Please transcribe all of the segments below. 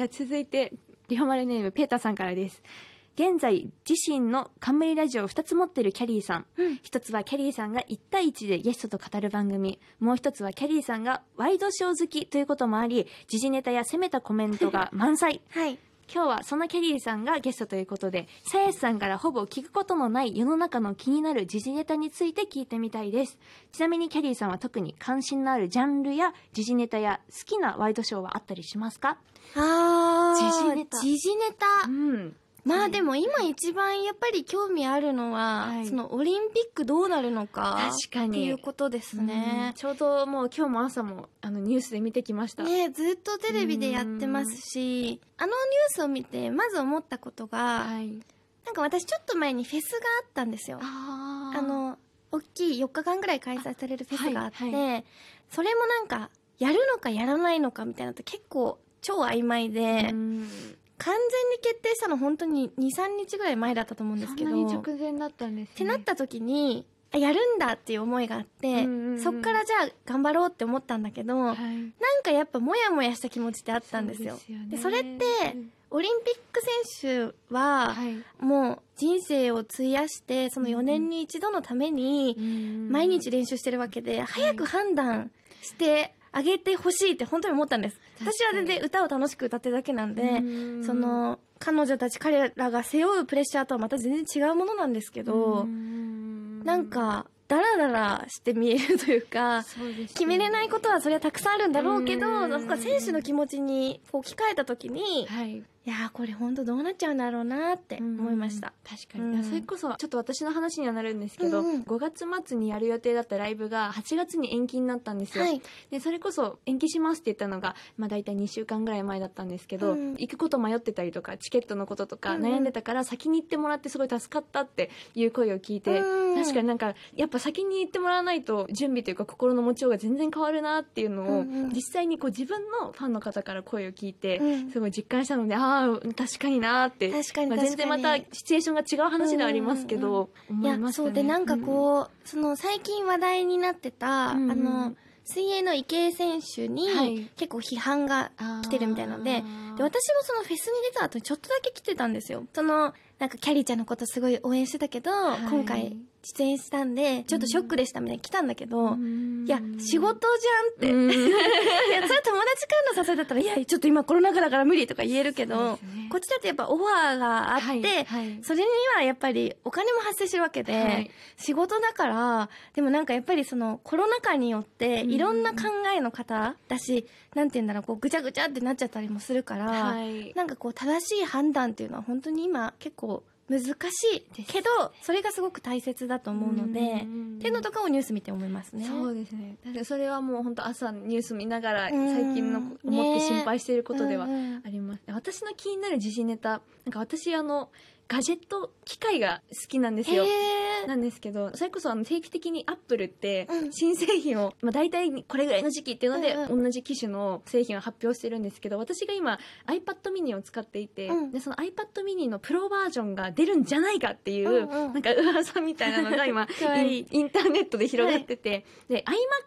では続いて、リホマルネームペーターさんからです。現在、自身の冠ラジオを2つ持ってるキャリーさん。うん一つはキャリーさんが1対1でゲストと語る番組。もう一つはキャリーさんがワイドショー好きということもあり、時事ネタや攻めたコメントが満載。はい。今日はそんなキャリーさんがゲストということで、さやしさんからほぼ聞くことのない世の中の気になる時事ネタについて聞いてみたいです。ちなみにキャリーさんは特に関心のあるジャンルや時事ネタや好きなワイドショーはあったりしますか？あー、時事ネタ時事ネタうん。まあでも今一番やっぱり興味あるのは、はいそのオリンピックどうなるのか。確かにっていうことですね。ちょうどもう今日も朝もあのニュースで見てきました。ねずっとテレビでやってますし、あのニュースを見てまず思ったことが、はい。なんか私ちょっと前にフェスがあったんですよ。ああ、の、大きい4日間ぐらい開催されるフェスがあって、あはいそれもなんか、やるのかやらないのかみたいなのって結構超曖昧で、うん完全に決定したの本当に2、3日ぐらい前だったと思うんですけど、そんなにっ直前だったんですね。てなった時に、あやるんだっていう思いがあって、うんうんうんそっからじゃあ頑張ろうって思ったんだけど、はい。なんかやっぱモヤモヤした気持ちってあったんですよ。そうでそれってうんオリンピック選手は、はい。もう人生を費やして、その4年に一度のために、毎日練習してるわけで、早く判断してあげてほしいって本当に思ったんです。私は全然歌を楽しく歌ってるだけなんで、うん。その、彼女たち彼らが背負うプレッシャーとはまた全然違うものなんですけど、なんか、ダラダラして見えるというか、ね。決めれないことはそれはたくさんあるんだろうけうど、ん。なんか選手の気持ちにこう置き換えた時に、はい。いやーこれ本当どうなっちゃうんだろうなって思いました。確かに、うん。それこそちょっと私の話にはなるんですけど、うん。うん5月末にやる予定だったライブが8月に延期になったんですよ、はい。でそれこそ延期しますって言ったのが、まあ、大体2週間ぐらい前だったんですけど、うん行くこと迷ってたりとかチケットのこととかうんうん。悩んでたから先に行ってもらってすごい助かったっていう声を聞いて、うん確かになんかやっぱ先に行ってもらわないと準備というか心の持ちようが全然変わるなっていうのを、うんうん。実際にこう自分のファンの方から声を聞いて、うん。すごい実感したのでああ確かになーって。確かにまあ、全然またシチュエーションが違う話ではありますけど、いや思いま、したね。そうで、なんかこう、その最近話題になってた、うんうん。あの、水泳の池江選手に、はい。結構批判が来てるみたいなので、で、私もそのフェスに出た後にちょっとだけ来てたんですよ。その、なんかキャリーちゃんのことすごい応援してたけど、い。今回出演したんで、ちょっとショックでしたみたいに来たんだけど、うん。いや、仕事じゃんって。うん。いや、それ友達からの誘いだったら、いや、ちょっと今コロナ禍だから無理とか言えるけど、ね。こっちだってやっぱオファーがあって、はいはい。それにはやっぱりお金も発生してるわけで、はい。仕事だから、でもなんかやっぱりそのコロナ禍によってうん。いろんな考えの方だし、なんて言うんだろう、こうぐちゃぐちゃってなっちゃったりもするから、はい。なんかこう正しい判断っていうのは本当に今結構難しいけど、それがすごく大切だと思うので、うんっていうのとかをニュース見て思いますね。そうですね。確かにそれはもう本当朝ニュース見ながらうん。最近の思ってね心配していることではあります、私の気になる時事ネタなんか私あのガジェット機械が好きなんですよ。なんですけどそれこそあの定期的にアップルってうん。新製品を、まあ、大体これぐらいの時期っていうので、うん同じ機種の製品を発表してるんですけど私が今 iPad mini を使っていて、うん。でその iPad mini のプロバージョンが出るんじゃないかっていう、うんうん。なんか噂みたいなのが今 インターネットで広がってて、で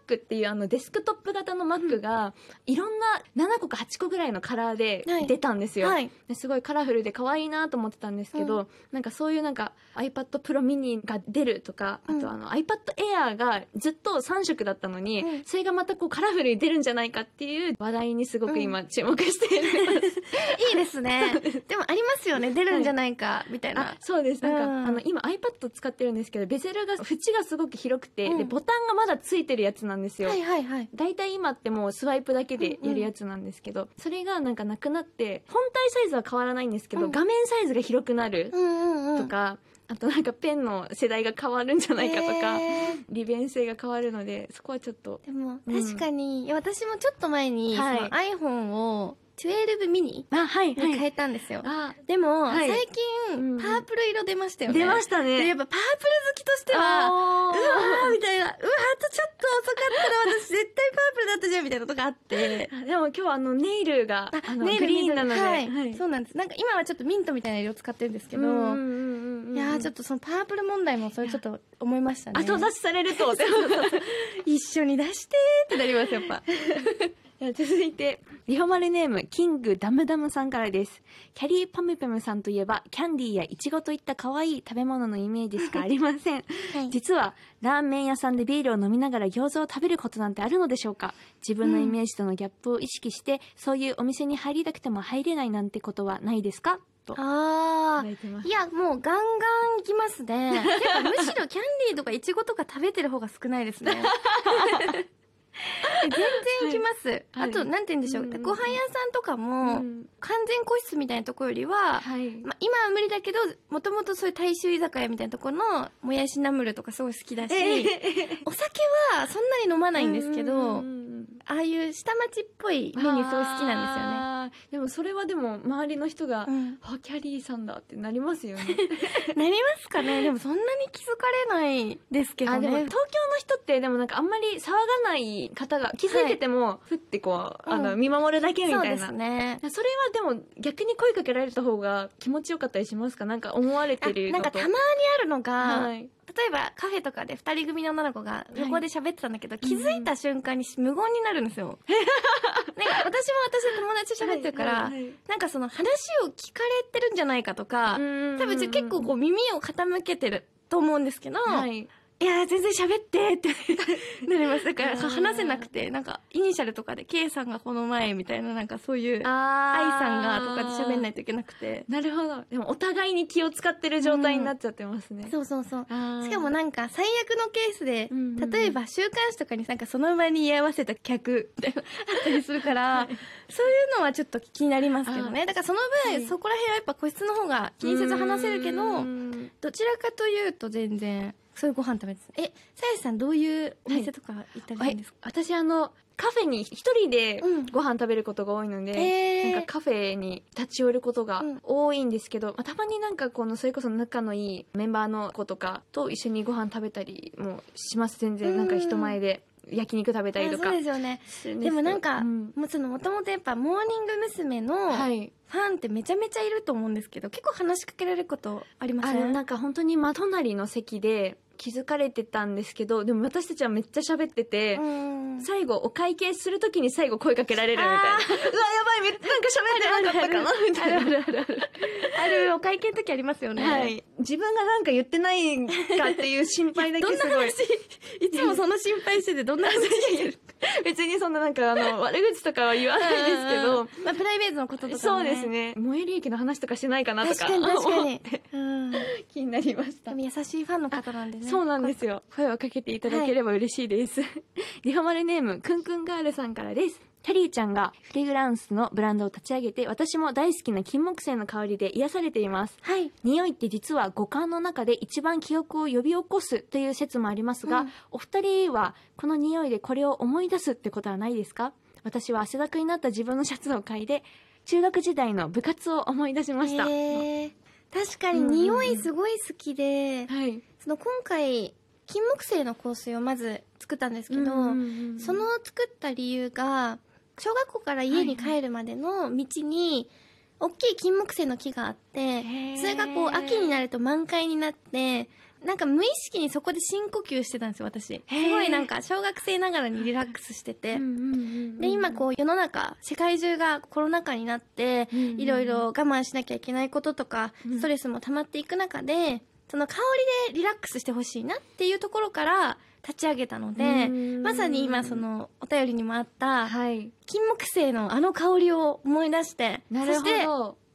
iMac っていうあのデスクトップ型の Mac が、いろんな7個か8個ぐらいのカラーではい。出たんですよ、はい。ですごいカラフルで可愛いなと思ってたんですけど、なんかそういうなんか iPad Pro mini が出るとか、うんあとあの iPad Air がずっと3色だったのに、うんそれがまたこうカラフルに出るんじゃないかっていう話題にすごく今注目しています。いいですね。でもありますよね。出るんじゃないか、みたいなあ。そうですなんか、うんあの今 iPad 使ってるんですけどベゼルが縁がすごく広くて、うんでボタンがまだついてるやつなんですよ、はいはいはい。大体今ってもうスワイプだけでやるやつなんですけど、それがなんかなくなって本体サイズは変わらないんですけど、うん画面サイズが広くなるうんうんうん。とか、あとなんかペンの世代が変わるんじゃないかとか、へー。利便性が変わるのでそこはちょっと。でも、うん。確かに、いや私もちょっと前に、はい。その iPhone を12ミニあはいに変えたんですよ。あでも、はい最うん近、パープル色出ましたよね。出ましたねで、やっぱパープル好きとしては、あうわーーみたいな、うわーあとちょっと遅かったら私絶対パープルだったじゃんみたいなとこあって。あでも今日はあのネイルがあのネイルグリーンなので、はい、はいそうなんです。なんか今はちょっとミントみたいな色使ってるんですけど、うんうんうんうんうんいやーちょっとそのパープル問題もそれちょっと思いましたね。後出しされると 一緒に出してーってなります、やっぱ。いでは続いて、リホマルネーム、キングダムダムさんからです。キャリーパムパムさんといえば、キャンディーやイチゴといった可愛い食べ物のイメージしかありません。はい。実は、ラーメン屋さんでビールを飲みながら餃子を食べることなんてあるのでしょうか？自分のイメージとのギャップを意識して、そういうお店に入りたくても入れないなんてことはないですか？と。あいただいてます。ーいやもうガンガンいきますね。てかむしろキャンディーとかイチゴとか食べてる方が少ないですね 全然いきます、はい。あとなんて言うんでしょう、うんうんご飯屋さんとかも、うん。完全個室みたいなところよりは、はい。まあ、今は無理だけどもともとそういう大衆居酒屋みたいなところのもやしナムルとかすごい好きだし、お酒はそんなに飲まないんですけど、ああいう下町っぽいメニューすごい好きなんですよね。あーでもそれはでも周りの人が、うん。あキャリーさんだってなりますよね。なりますかね。でもそんなに気づかれないですけどね。あでも東京の人ってでもなんかあんまり騒がない方が気づいてても、ふってこうあの、うん。見守るだけみそうでたいなすね。それはでも逆に声かけられた方が気持ちよかったりしますか？なんか思われあてるなんかたまにあるのが、はい、例えばカフェとかで2人組の女の子が横で喋ってたんだけど、気づいた瞬間に無言になるんですよ。私も私で友達と喋ってるから、はいはいはい。なんかその話を聞かれてるんじゃないかとか、うん多分結構こう耳を傾けてると思うんですけど、はいいやー全然喋ってって なります。だから話せなくてなんかイニシャルとかで K さんがこの前みたいななんかそういう愛あさんがとかで喋んないいといけなくて。なるほど。でもお互いに気を使ってる状態になっちゃってますね、そうそうそう。ししかもなんか最悪のケースで、うんうんうん。例えば週刊誌とかになんかその場に居合わせた客みたいなあったりするから、そういうのはちょっと気になりますけどね。だからその分、はい。そこら辺はやっぱ個室の方が気にせず話せるけどうん。どちらかというと全然そういうご飯食べてえさやしさんどういうお店とか行ったりすはいるんですか、私あのカフェに一人でうん。ご飯食べることが多いので、へー。なんかカフェに立ち寄ることがうん。多いんですけど、まあ、たまになんかこのそれこそ仲のいいメンバーの子とかと一緒にご飯食べたりもします。全然なんか人前で焼肉食べたりとかあそうですよね。でもなんか、うん。もうそのもともとやっぱモーニング娘。のフはい。ァンってめちゃめちゃいると思うんですけど結構話しかけられることありません？あのなんか本当に真隣の席で気づかれてたんですけどでも私たちはめっちゃ喋ってて、うん。最後お会計するときに最後声かけられるみたいな。うわやばいめなんか喋ってなかったかなみたいな。あるあるあるあるお会計の時ありますよね、はい、自分がなんか言ってないかっていう心配だけどんなすごい話？いつもその心配しててどんな話してる別にそんななんかあの悪口とかは言わないですけど。まあ、プライベートのこととかも、そうですね。最寄り駅の話とかしないかなとか。確かに確かに。気になりました。も優しいファンの方なんでね。そうなんですよ。声をかけていただければ嬉しいです、リハマルネームくんくんガールさんからですキャリーちゃんがフレグランスのブランドを立ち上げて私も大好きな金木犀の香りで癒されています。はい。匂いって実は五感の中で一番記憶を呼び起こすという説もありますが、うん。お二人はこの匂いでこれを思い出すってことはないですか？私は汗だくになった自分のシャツを嗅いで中学時代の部活を思い出しました、確かにうん。匂いすごい好きで、はい。その今回金木犀の香水をまず作ったんですけど、その作った理由が小学校から家に帰るまでの道に大きい金木犀の木があってそれがこう秋になると満開になってなんか無意識にそこで深呼吸してたんですよ私。すごいなんか小学生ながらにリラックスしてて、で今こう世の中世界中がコロナ禍になっていろいろ我慢しなきゃいけないこととかうん。ストレスも溜まっていく中でその香りでリラックスしてほしいなっていうところから立ち上げたのでうん。まさに今そのお便りにもあったはい。金木犀のあの香りを思い出してそして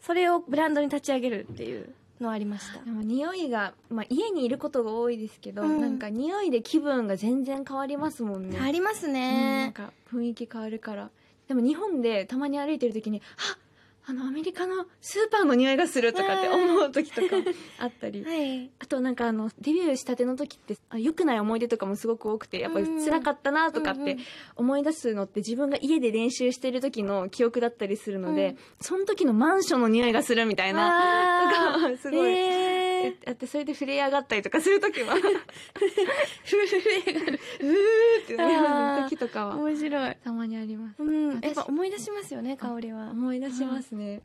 それをブランドに立ち上げるっていうのはありました。でも匂いが、まあ、家にいることが多いですけど、うん。なんか匂いで気分が全然変わりますもんね。ありますうんなんね、か雰囲気変わるから。でも日本でたまに歩いてる時にああのアメリカのスーパーの匂いがするとかって思う時とか あったり。はい。あとなんかあのデビューしたての時ってあ良くない思い出とかもすごく多くてやっぱり辛かったなとかって思い出すのって自分が家で練習してる時の記憶だったりするので、うん。その時のマンションの匂いがするみたいなあとかすごい、えあってそれで震え上がったりとかする時は震えがあるうーってなる時とかは。面白い。たまにあります。うん、私やっぱ思い出しますよね香りは。思い出しますね、